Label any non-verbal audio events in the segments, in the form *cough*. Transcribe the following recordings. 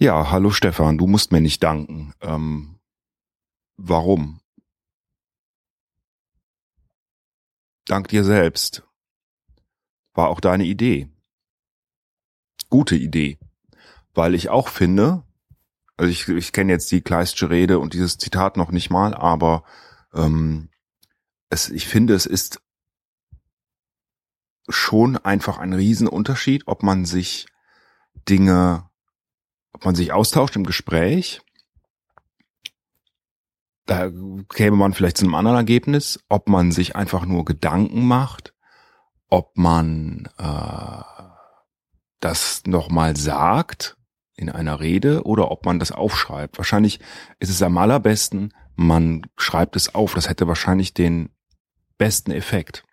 Ja, hallo Stefan, du musst mir nicht danken. Ähm, warum? Dank dir selbst. War auch deine Idee. Gute Idee. Weil ich auch finde, also ich, ich kenne jetzt die Kleistsche Rede und dieses Zitat noch nicht mal, aber ähm, es, ich finde, es ist schon einfach ein Riesenunterschied, ob man sich Dinge ob man sich austauscht im Gespräch, da käme man vielleicht zu einem anderen Ergebnis, ob man sich einfach nur Gedanken macht, ob man äh, das nochmal sagt in einer Rede oder ob man das aufschreibt. Wahrscheinlich ist es am allerbesten, man schreibt es auf. Das hätte wahrscheinlich den besten Effekt.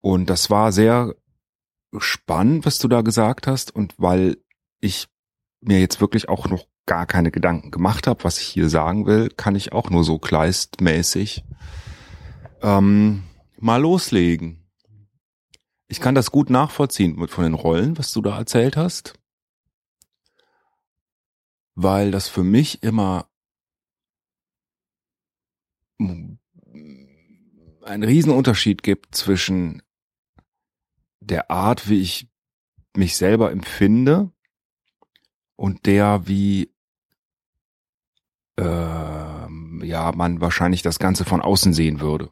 Und das war sehr spannend, was du da gesagt hast. Und weil ich mir jetzt wirklich auch noch gar keine Gedanken gemacht habe, was ich hier sagen will, kann ich auch nur so kleistmäßig ähm, mal loslegen. Ich kann das gut nachvollziehen mit von den Rollen, was du da erzählt hast, weil das für mich immer einen Riesenunterschied gibt zwischen der Art, wie ich mich selber empfinde und der wie äh, ja man wahrscheinlich das Ganze von außen sehen würde.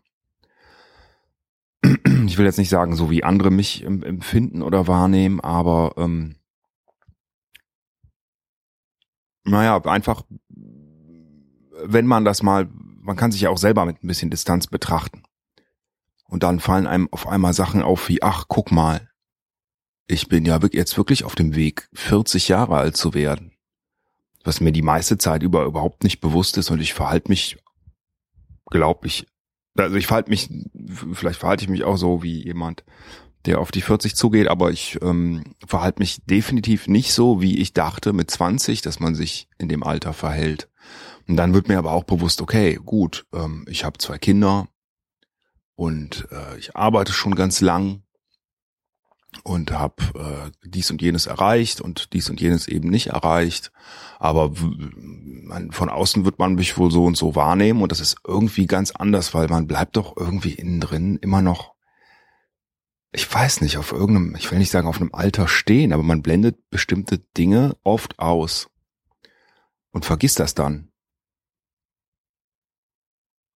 *clears throat* Ich will jetzt nicht sagen, so wie andere mich empfinden oder wahrnehmen, aber ähm, naja, einfach, wenn man das mal, man kann sich ja auch selber mit ein bisschen Distanz betrachten. Und dann fallen einem auf einmal Sachen auf wie, ach, guck mal, ich bin ja jetzt wirklich auf dem Weg, 40 Jahre alt zu werden. Was mir die meiste Zeit über überhaupt nicht bewusst ist und ich verhalte mich, glaub ich, also ich verhalte mich, vielleicht verhalte ich mich auch so wie jemand, der auf die 40 zugeht, aber ich ähm, verhalte mich definitiv nicht so, wie ich dachte mit 20, dass man sich in dem Alter verhält. Und dann wird mir aber auch bewusst, okay, gut, ähm, ich habe zwei Kinder und äh, ich arbeite schon ganz lang und habe äh, dies und jenes erreicht und dies und jenes eben nicht erreicht. Aber man, von außen wird man mich wohl so und so wahrnehmen und das ist irgendwie ganz anders, weil man bleibt doch irgendwie innen drin immer noch, ich weiß nicht, auf irgendeinem, ich will nicht sagen auf einem Alter stehen, aber man blendet bestimmte Dinge oft aus und vergisst das dann.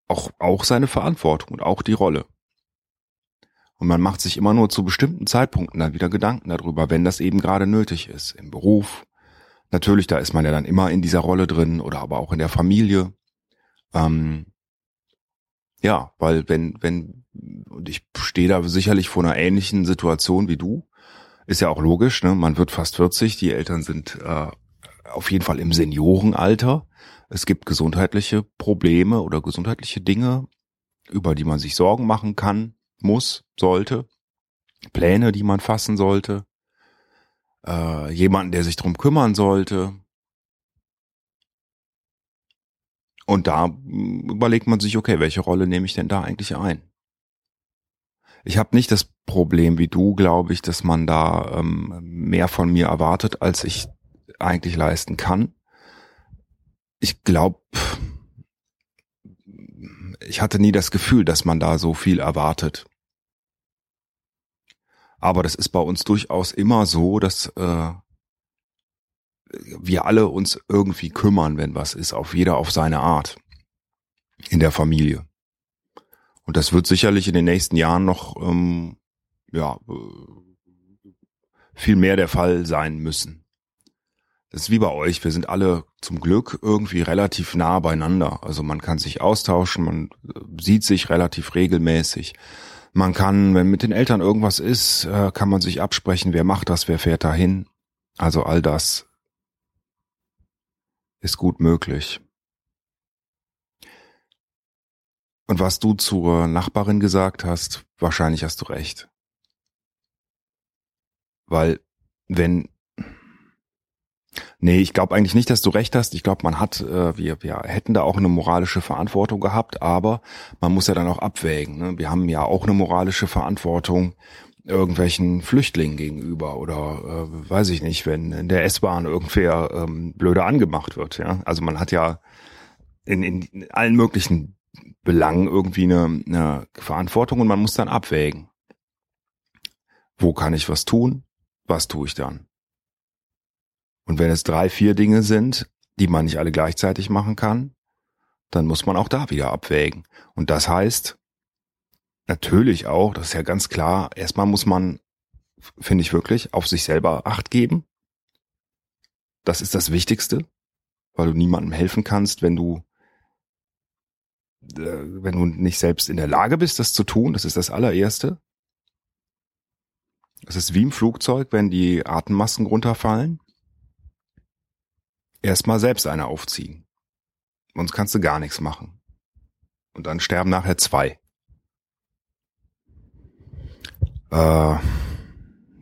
Auch, auch seine Verantwortung und auch die Rolle. Und man macht sich immer nur zu bestimmten Zeitpunkten dann wieder Gedanken darüber, wenn das eben gerade nötig ist. Im Beruf. Natürlich, da ist man ja dann immer in dieser Rolle drin oder aber auch in der Familie. Ähm, ja, weil wenn, wenn, und ich stehe da sicherlich vor einer ähnlichen Situation wie du, ist ja auch logisch, ne? Man wird fast 40, die Eltern sind äh, auf jeden Fall im Seniorenalter. Es gibt gesundheitliche Probleme oder gesundheitliche Dinge, über die man sich Sorgen machen kann muss, sollte, Pläne, die man fassen sollte, äh, jemanden, der sich drum kümmern sollte. Und da hm, überlegt man sich, okay, welche Rolle nehme ich denn da eigentlich ein? Ich habe nicht das Problem wie du, glaube ich, dass man da ähm, mehr von mir erwartet, als ich eigentlich leisten kann. Ich glaube, ich hatte nie das Gefühl, dass man da so viel erwartet. Aber das ist bei uns durchaus immer so, dass äh, wir alle uns irgendwie kümmern, wenn was ist, auf jeder auf seine Art in der Familie. Und das wird sicherlich in den nächsten Jahren noch ähm, ja äh, viel mehr der Fall sein müssen. Das ist wie bei euch. Wir sind alle zum Glück irgendwie relativ nah beieinander. Also man kann sich austauschen, man äh, sieht sich relativ regelmäßig. Man kann, wenn mit den Eltern irgendwas ist, äh, kann man sich absprechen, wer macht das, wer fährt dahin. Also all das ist gut möglich. Und was du zur Nachbarin gesagt hast, wahrscheinlich hast du recht. Weil wenn Nee, ich glaube eigentlich nicht, dass du recht hast. Ich glaube, man hat, äh, wir, wir hätten da auch eine moralische Verantwortung gehabt, aber man muss ja dann auch abwägen. Ne? Wir haben ja auch eine moralische Verantwortung, irgendwelchen Flüchtlingen gegenüber oder äh, weiß ich nicht, wenn in der S-Bahn irgendwer ähm, blöder angemacht wird. Ja, also man hat ja in, in allen möglichen Belangen irgendwie eine, eine Verantwortung und man muss dann abwägen. Wo kann ich was tun? Was tue ich dann? Und wenn es drei, vier Dinge sind, die man nicht alle gleichzeitig machen kann, dann muss man auch da wieder abwägen. Und das heißt, natürlich auch, das ist ja ganz klar, erstmal muss man, finde ich wirklich, auf sich selber Acht geben. Das ist das Wichtigste, weil du niemandem helfen kannst, wenn du äh, wenn du nicht selbst in der Lage bist, das zu tun, das ist das allererste. Es ist wie im Flugzeug, wenn die Atemmasken runterfallen. Erstmal selbst eine aufziehen. Sonst kannst du gar nichts machen. Und dann sterben nachher zwei. Äh,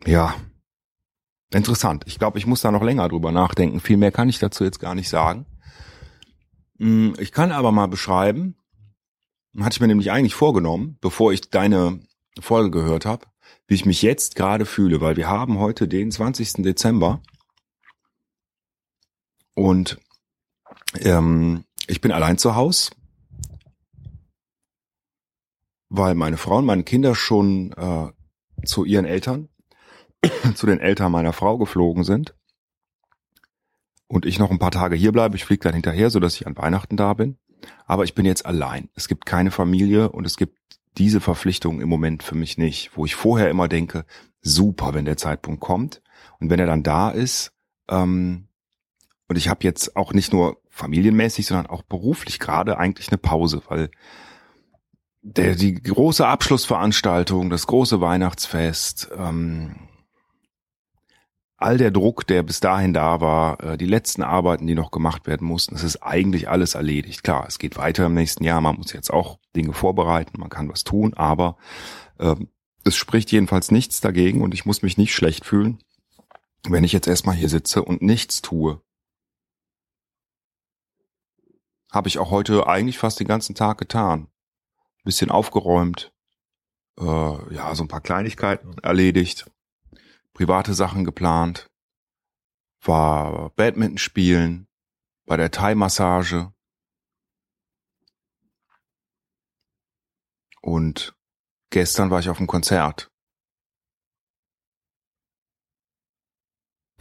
ja. Interessant. Ich glaube, ich muss da noch länger drüber nachdenken. Viel mehr kann ich dazu jetzt gar nicht sagen. Hm, ich kann aber mal beschreiben, hatte ich mir nämlich eigentlich vorgenommen, bevor ich deine Folge gehört habe, wie ich mich jetzt gerade fühle, weil wir haben heute den 20. Dezember und ähm, ich bin allein zu Haus, weil meine Frau und meine Kinder schon äh, zu ihren Eltern, *clears throat* zu den Eltern meiner Frau geflogen sind und ich noch ein paar Tage hier bleibe. Ich fliege dann hinterher, so dass ich an Weihnachten da bin. Aber ich bin jetzt allein. Es gibt keine Familie und es gibt diese Verpflichtung im Moment für mich nicht, wo ich vorher immer denke, super, wenn der Zeitpunkt kommt. Und wenn er dann da ist, ähm, und ich habe jetzt auch nicht nur familienmäßig, sondern auch beruflich gerade eigentlich eine Pause, weil der, die große Abschlussveranstaltung, das große Weihnachtsfest, ähm, all der Druck, der bis dahin da war, äh, die letzten Arbeiten, die noch gemacht werden mussten, es ist eigentlich alles erledigt. Klar, es geht weiter im nächsten Jahr, man muss jetzt auch Dinge vorbereiten, man kann was tun, aber äh, es spricht jedenfalls nichts dagegen und ich muss mich nicht schlecht fühlen, wenn ich jetzt erstmal hier sitze und nichts tue. Habe ich auch heute eigentlich fast den ganzen Tag getan. Bisschen aufgeräumt, äh, ja, so ein paar Kleinigkeiten erledigt, private Sachen geplant, war Badminton spielen, bei der Thai-Massage und gestern war ich auf dem Konzert.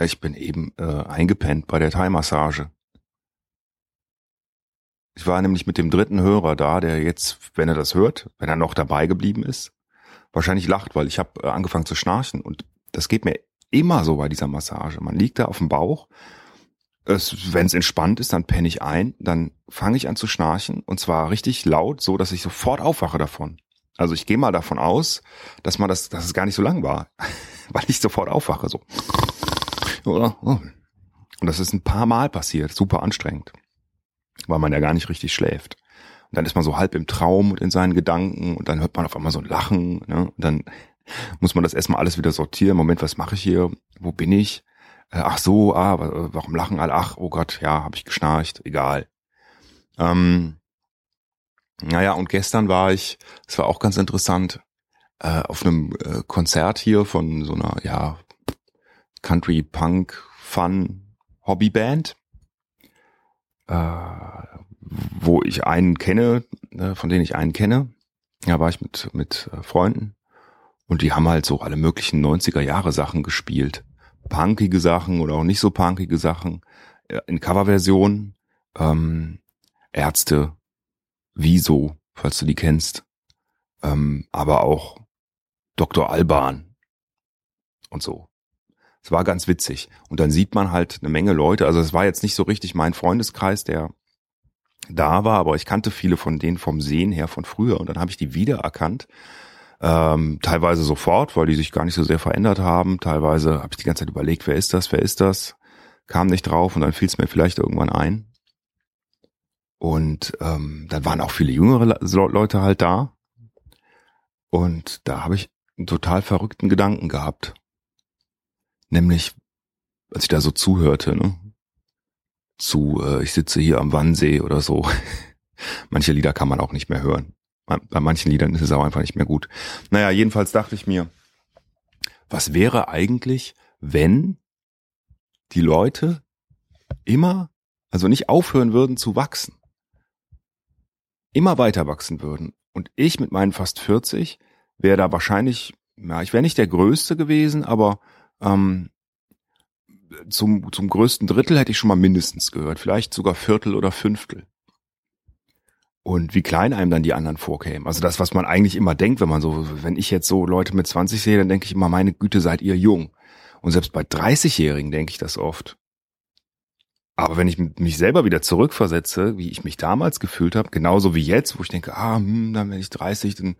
Ich bin eben äh, eingepennt bei der Thai-Massage. Ich war nämlich mit dem dritten Hörer da, der jetzt, wenn er das hört, wenn er noch dabei geblieben ist, wahrscheinlich lacht, weil ich habe äh, angefangen zu schnarchen und das geht mir immer so bei dieser Massage. Man liegt da auf dem Bauch. Wenn es entspannt ist, dann penne ich ein, dann fange ich an zu schnarchen und zwar richtig laut, so dass ich sofort aufwache davon. Also ich gehe mal davon aus, dass man das, dass es gar nicht so lang war, *laughs* weil ich sofort aufwache so. Und das ist ein paar Mal passiert, super anstrengend, weil man ja gar nicht richtig schläft. Und dann ist man so halb im Traum und in seinen Gedanken und dann hört man auf einmal so ein Lachen. Ne? Und dann muss man das erstmal alles wieder sortieren. Moment, was mache ich hier? Wo bin ich? Äh, ach so, ah, warum lachen alle? Ach, oh Gott, ja, habe ich geschnarcht, egal. Ähm, naja, und gestern war ich, es war auch ganz interessant, äh, auf einem äh, Konzert hier von so einer, ja, Country Punk Fun Hobbyband, wo ich einen kenne, äh, von denen ich einen kenne. Ja, war ich mit, mit äh, Freunden und die haben halt so alle möglichen 90er Jahre Sachen gespielt. Punkige Sachen oder auch nicht so punkige Sachen. In Coverversion. Ähm, Ärzte, Wieso, falls du die kennst. Ähm, aber auch Dr. Alban und so. Es war ganz witzig. Und dann sieht man halt eine Menge Leute. Also es war jetzt nicht so richtig mein Freundeskreis, der da war, aber ich kannte viele von denen vom Sehen her von früher. Und dann habe ich die wiedererkannt ähm, teilweise sofort, weil die sich gar nicht so sehr verändert haben. Teilweise habe ich die ganze Zeit überlegt, wer ist das, wer ist das? Kam nicht drauf und dann fiel es mir vielleicht irgendwann ein. Und ähm, dann waren auch viele jüngere Leute halt da. Und da habe ich einen total verrückten Gedanken gehabt. Nämlich, als ich da so zuhörte, ne? Zu, äh, ich sitze hier am Wannsee oder so. *laughs* Manche Lieder kann man auch nicht mehr hören. Bei manchen Liedern ist es auch einfach nicht mehr gut. Naja, jedenfalls dachte ich mir, was wäre eigentlich, wenn die Leute immer, also nicht aufhören würden zu wachsen, immer weiter wachsen würden. Und ich mit meinen fast 40 wäre da wahrscheinlich, ja, ich wäre nicht der Größte gewesen, aber ähm, zum, zum größten Drittel hätte ich schon mal mindestens gehört, vielleicht sogar Viertel oder Fünftel. Und wie klein einem dann die anderen vorkämen. Also das, was man eigentlich immer denkt, wenn man so, wenn ich jetzt so Leute mit 20 sehe, dann denke ich immer, meine Güte, seid ihr jung. Und selbst bei 30-Jährigen denke ich das oft. Aber wenn ich mich selber wieder zurückversetze, wie ich mich damals gefühlt habe, genauso wie jetzt, wo ich denke, ah, hm, dann wenn ich 30, dann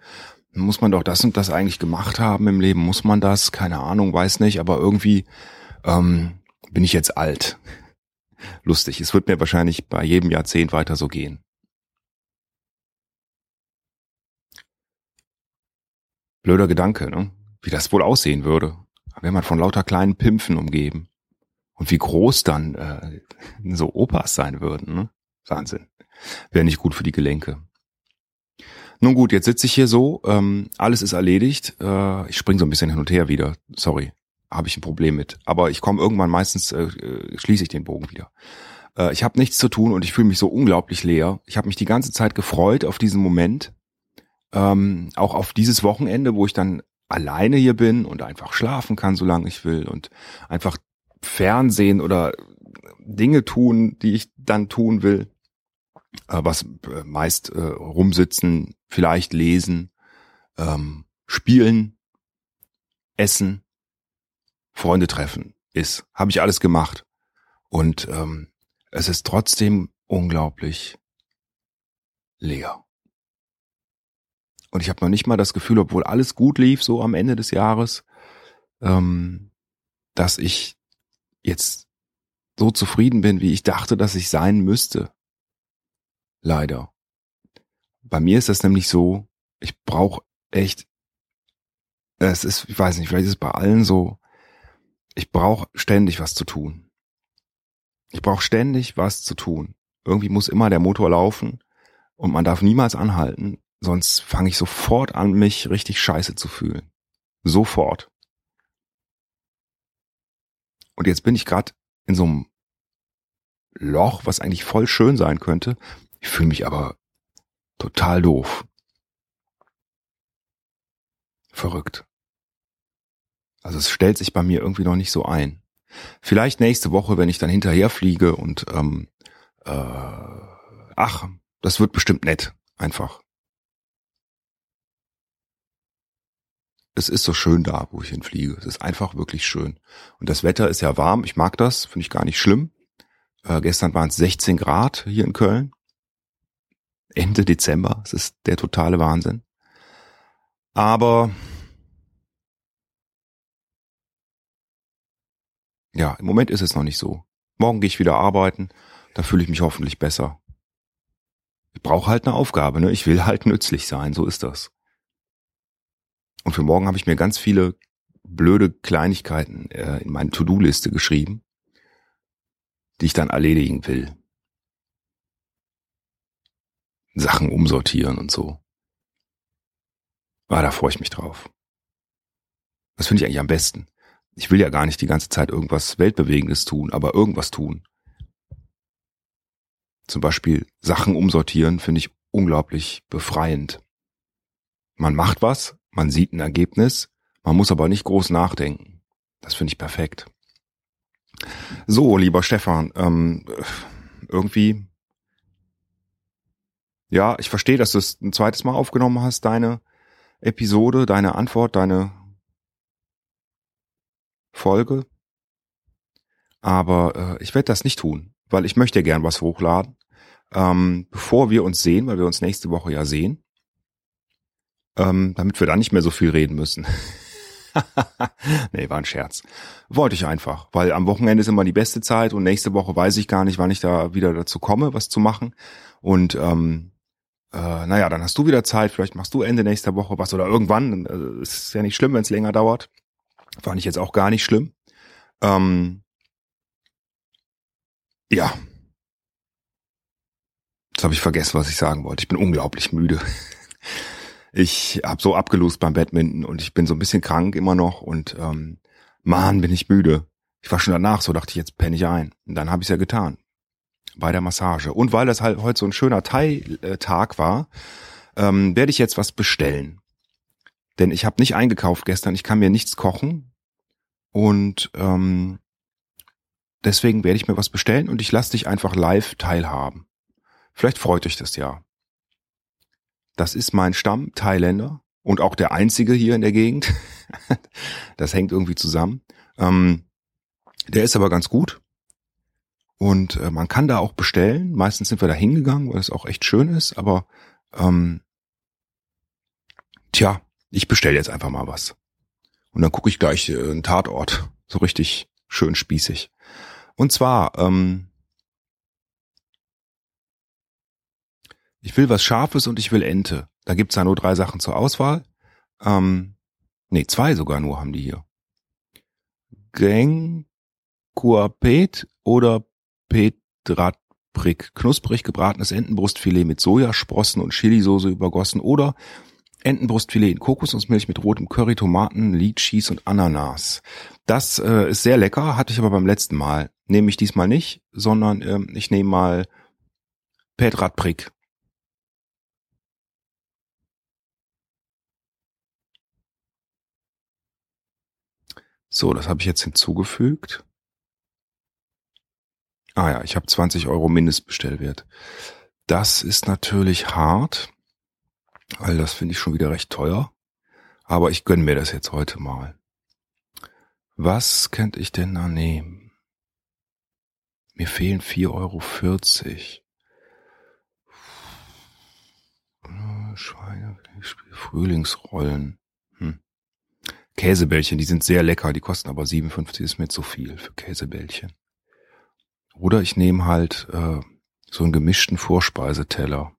muss man doch das und das eigentlich gemacht haben im Leben. Muss man das? Keine Ahnung, weiß nicht. Aber irgendwie ähm, bin ich jetzt alt. *laughs* Lustig. Es wird mir wahrscheinlich bei jedem Jahrzehnt weiter so gehen. Blöder Gedanke, ne? Wie das wohl aussehen würde, wenn man von lauter kleinen Pimpfen umgeben. Und wie groß dann äh, *laughs* so Opas sein würden, ne? Wahnsinn. Wäre nicht gut für die Gelenke. Nun gut, jetzt sitze ich hier so, ähm, alles ist erledigt. Äh, ich spring so ein bisschen hin und her wieder. Sorry, habe ich ein Problem mit. Aber ich komme irgendwann meistens, äh, äh, schließe ich den Bogen wieder. Äh, ich habe nichts zu tun und ich fühle mich so unglaublich leer. Ich habe mich die ganze Zeit gefreut auf diesen Moment. Ähm, auch auf dieses Wochenende, wo ich dann alleine hier bin und einfach schlafen kann, solange ich will und einfach Fernsehen oder Dinge tun, die ich dann tun will, was äh, meist äh, rumsitzen, vielleicht lesen, ähm, spielen, essen, Freunde treffen ist. Habe ich alles gemacht. Und ähm, es ist trotzdem unglaublich leer. Und ich habe noch nicht mal das Gefühl, obwohl alles gut lief, so am Ende des Jahres, ähm, dass ich jetzt so zufrieden bin, wie ich dachte, dass ich sein müsste. Leider. Bei mir ist das nämlich so, ich brauche echt, es ist, ich weiß nicht, vielleicht ist es bei allen so, ich brauche ständig was zu tun. Ich brauche ständig was zu tun. Irgendwie muss immer der Motor laufen und man darf niemals anhalten, sonst fange ich sofort an, mich richtig scheiße zu fühlen. Sofort. Und jetzt bin ich gerade in so einem Loch, was eigentlich voll schön sein könnte. Ich fühle mich aber total doof. Verrückt. Also es stellt sich bei mir irgendwie noch nicht so ein. Vielleicht nächste Woche, wenn ich dann hinterher fliege und ähm, äh, ach, das wird bestimmt nett, einfach. es ist so schön da, wo ich hinfliege. Es ist einfach wirklich schön. Und das Wetter ist ja warm. Ich mag das, finde ich gar nicht schlimm. Äh, gestern waren es 16 Grad hier in Köln. Ende Dezember. Es ist der totale Wahnsinn. Aber ja, im Moment ist es noch nicht so. Morgen gehe ich wieder arbeiten. Da fühle ich mich hoffentlich besser. Ich brauche halt eine Aufgabe. Ne? Ich will halt nützlich sein. So ist das. Und für morgen habe ich mir ganz viele blöde Kleinigkeiten äh, in meine To-Do-Liste geschrieben, die ich dann erledigen will. Sachen umsortieren und so. Ah, da freue ich mich drauf. Das finde ich eigentlich am besten. Ich will ja gar nicht die ganze Zeit irgendwas Weltbewegendes tun, aber irgendwas tun. Zum Beispiel Sachen umsortieren finde ich unglaublich befreiend. Man macht was, man sieht ein Ergebnis, man muss aber nicht groß nachdenken. Das finde ich perfekt. So, lieber Stefan, ähm, irgendwie, ja, ich verstehe, dass du es ein zweites Mal aufgenommen hast, deine Episode, deine Antwort, deine Folge. Aber äh, ich werde das nicht tun, weil ich möchte gern was hochladen, ähm, bevor wir uns sehen, weil wir uns nächste Woche ja sehen ähm, damit wir da nicht mehr so viel reden müssen. *laughs* nee, war ein Scherz. Wollte ich einfach, weil am Wochenende ist immer die beste Zeit und nächste Woche weiß ich gar nicht, wann ich da wieder dazu komme, was zu machen. Und ähm, äh, naja, dann hast du wieder Zeit, vielleicht machst du Ende nächster Woche was oder irgendwann. Also, ist ja nicht schlimm, wenn es länger dauert. Fand ich jetzt auch gar nicht schlimm. Ähm, ja. Jetzt habe ich vergessen, was ich sagen wollte. Ich bin unglaublich müde. *laughs* Ich hab so abgelost beim Badminton und ich bin so ein bisschen krank immer noch und ähm, Mann, bin ich müde. Ich war schon danach, so dachte ich, jetzt penne ich ein. Und dann habe ich es ja getan. Bei der Massage. Und weil das halt heute so ein schöner Thai-Tag war, ähm, werde ich jetzt was bestellen. Denn ich habe nicht eingekauft gestern, ich kann mir nichts kochen. Und ähm, deswegen werde ich mir was bestellen und ich lasse dich einfach live teilhaben. Vielleicht freut euch das ja. Das ist mein Stamm, Thailänder. Und auch der einzige hier in der Gegend. *laughs* das hängt irgendwie zusammen. Ähm, der ist aber ganz gut. Und äh, man kann da auch bestellen. Meistens sind wir da hingegangen, weil es auch echt schön ist. Aber ähm, tja, ich bestelle jetzt einfach mal was. Und dann gucke ich gleich äh, einen Tatort. *laughs* So richtig schön spießig. Und zwar, ähm, ich will was Scharfes und ich will Ente. Da gibt's ja nur drei Sachen zur Auswahl. Ähm, nee, zwei sogar nur haben die hier. Gang Kuapet oder Petratbrick. Knusprig gebratenes Entenbrustfilet mit Sojasprossen und Chilisauce übergossen oder Entenbrustfilet in Kokosnussmilch mit rotem Curry, Tomaten, Litschis und Ananas. Das äh, ist sehr lecker, hatte ich aber beim letzten Mal. Nehme ich diesmal nicht, sondern ähm, ich nehme mal Petratbrick. So, das habe ich jetzt hinzugefügt. Ah ja, ich habe 20 Euro Mindestbestellwert. Das ist natürlich hart, weil das finde ich schon wieder recht teuer. Aber ich gönn mir das jetzt heute mal. Was könnte ich denn da nehmen? Mir fehlen 4,40 Euro. Schweine, Frühlingsrollen. Käsebällchen, die sind sehr lecker, die kosten aber 57, ist mir zu viel für Käsebällchen. Oder ich nehme halt äh, so einen gemischten Vorspeiseteller.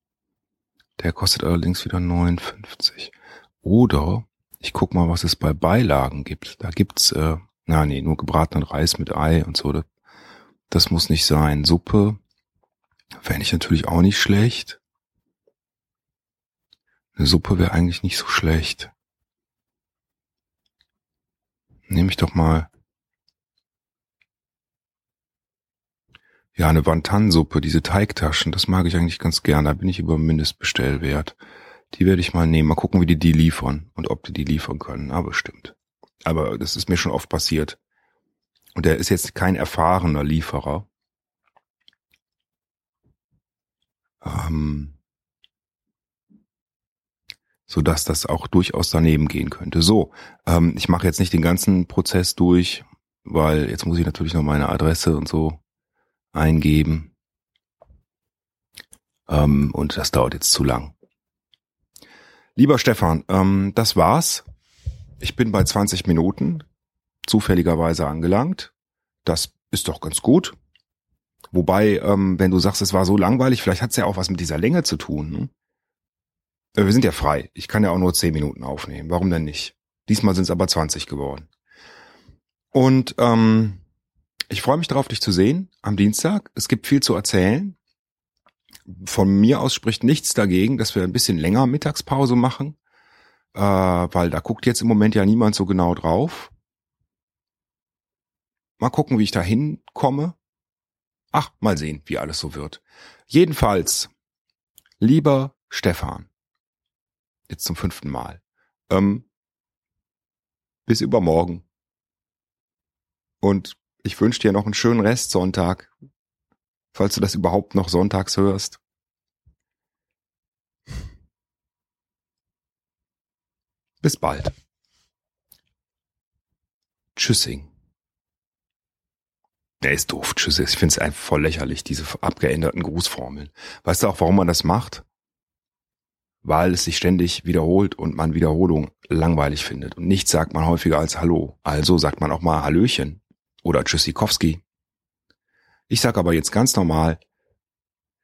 Der kostet allerdings wieder 59. Oder ich guck mal, was es bei Beilagen gibt. Da gibt's, äh, na nee, nur gebratenen Reis mit Ei und so. Das, das muss nicht sein. Suppe fände ich natürlich auch nicht schlecht. Eine Suppe wäre eigentlich nicht so schlecht. Nehme ich doch mal. Ja, eine Wantansuppe, diese Teigtaschen, das mag ich eigentlich ganz gern. Da bin ich über Mindestbestellwert. Die werde ich mal nehmen. Mal gucken, wie die die liefern und ob die die liefern können. Aber stimmt. Aber das ist mir schon oft passiert. Und er ist jetzt kein erfahrener Lieferer. Ähm, so dass das auch durchaus daneben gehen könnte. So, ähm, ich mache jetzt nicht den ganzen Prozess durch, weil jetzt muss ich natürlich noch meine Adresse und so eingeben. Ähm, und das dauert jetzt zu lang. Lieber Stefan, ähm, das war's. Ich bin bei 20 Minuten zufälligerweise angelangt. Das ist doch ganz gut. Wobei, ähm, wenn du sagst, es war so langweilig, vielleicht hat es ja auch was mit dieser Länge zu tun. Ne? Äh, wir sind ja frei. Ich kann ja auch nur zehn Minuten aufnehmen. Warum denn nicht? Diesmal sind es aber 20 geworden. Und ähm, ich freue mich darauf, dich zu sehen am Dienstag. Es gibt viel zu erzählen. Von mir aus spricht nichts dagegen, dass wir ein bisschen länger Mittagspause machen, äh, weil da guckt jetzt im Moment ja niemand so genau drauf. Mal gucken, wie ich da hinkomme. Ach, mal sehen, wie alles so wird. Jedenfalls, lieber Stefan, Jetzt zum fünften Mal. Ähm, bis übermorgen. Und ich wünsche dir noch einen schönen Restsonntag, falls du das überhaupt noch sonntags hörst. Bis bald. Tschüssing. Der ist doof, tschüss. Ich finde es einfach voll lächerlich, diese abgeänderten Grußformeln. Weißt du auch, warum man das macht? weil es sich ständig wiederholt und man Wiederholung langweilig findet. Und nichts sagt man häufiger als Hallo. Also sagt man auch mal Hallöchen oder Tschüssikowski. Ich sag aber jetzt ganz normal,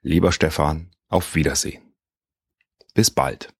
lieber Stefan, auf Wiedersehen. Bis bald.